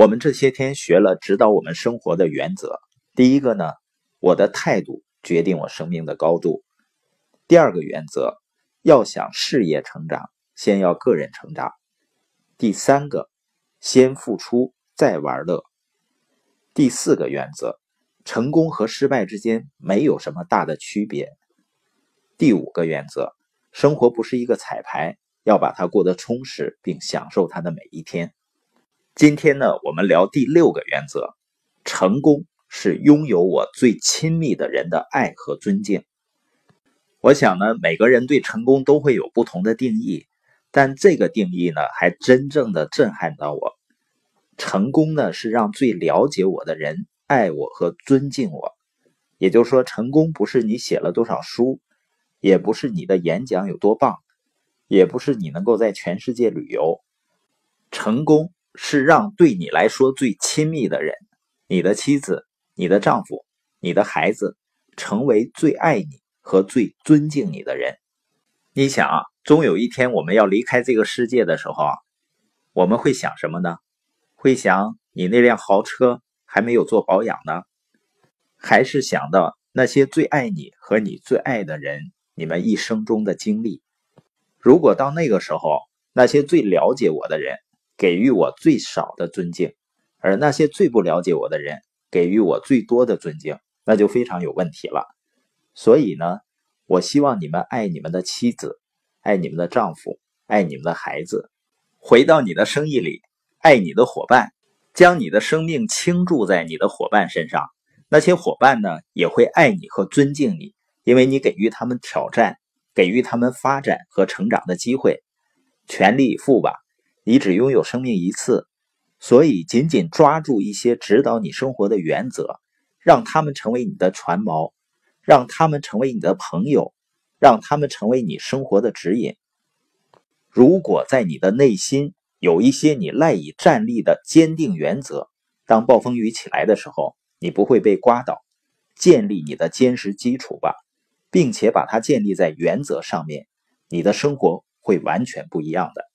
我们这些天学了指导我们生活的原则。第一个呢，我的态度决定我生命的高度。第二个原则，要想事业成长，先要个人成长。第三个，先付出再玩乐。第四个原则，成功和失败之间没有什么大的区别。第五个原则，生活不是一个彩排，要把它过得充实，并享受它的每一天。今天呢，我们聊第六个原则：成功是拥有我最亲密的人的爱和尊敬。我想呢，每个人对成功都会有不同的定义，但这个定义呢，还真正的震撼到我。成功呢，是让最了解我的人爱我和尊敬我。也就是说，成功不是你写了多少书，也不是你的演讲有多棒，也不是你能够在全世界旅游。成功。是让对你来说最亲密的人，你的妻子、你的丈夫、你的孩子，成为最爱你和最尊敬你的人。你想啊，终有一天我们要离开这个世界的时候啊，我们会想什么呢？会想你那辆豪车还没有做保养呢，还是想到那些最爱你和你最爱的人，你们一生中的经历？如果到那个时候，那些最了解我的人。给予我最少的尊敬，而那些最不了解我的人给予我最多的尊敬，那就非常有问题了。所以呢，我希望你们爱你们的妻子，爱你们的丈夫，爱你们的孩子。回到你的生意里，爱你的伙伴，将你的生命倾注在你的伙伴身上。那些伙伴呢，也会爱你和尊敬你，因为你给予他们挑战，给予他们发展和成长的机会，全力以赴吧。你只拥有生命一次，所以紧紧抓住一些指导你生活的原则，让他们成为你的船锚，让他们成为你的朋友，让他们成为你生活的指引。如果在你的内心有一些你赖以站立的坚定原则，当暴风雨起来的时候，你不会被刮倒。建立你的坚实基础吧，并且把它建立在原则上面，你的生活会完全不一样的。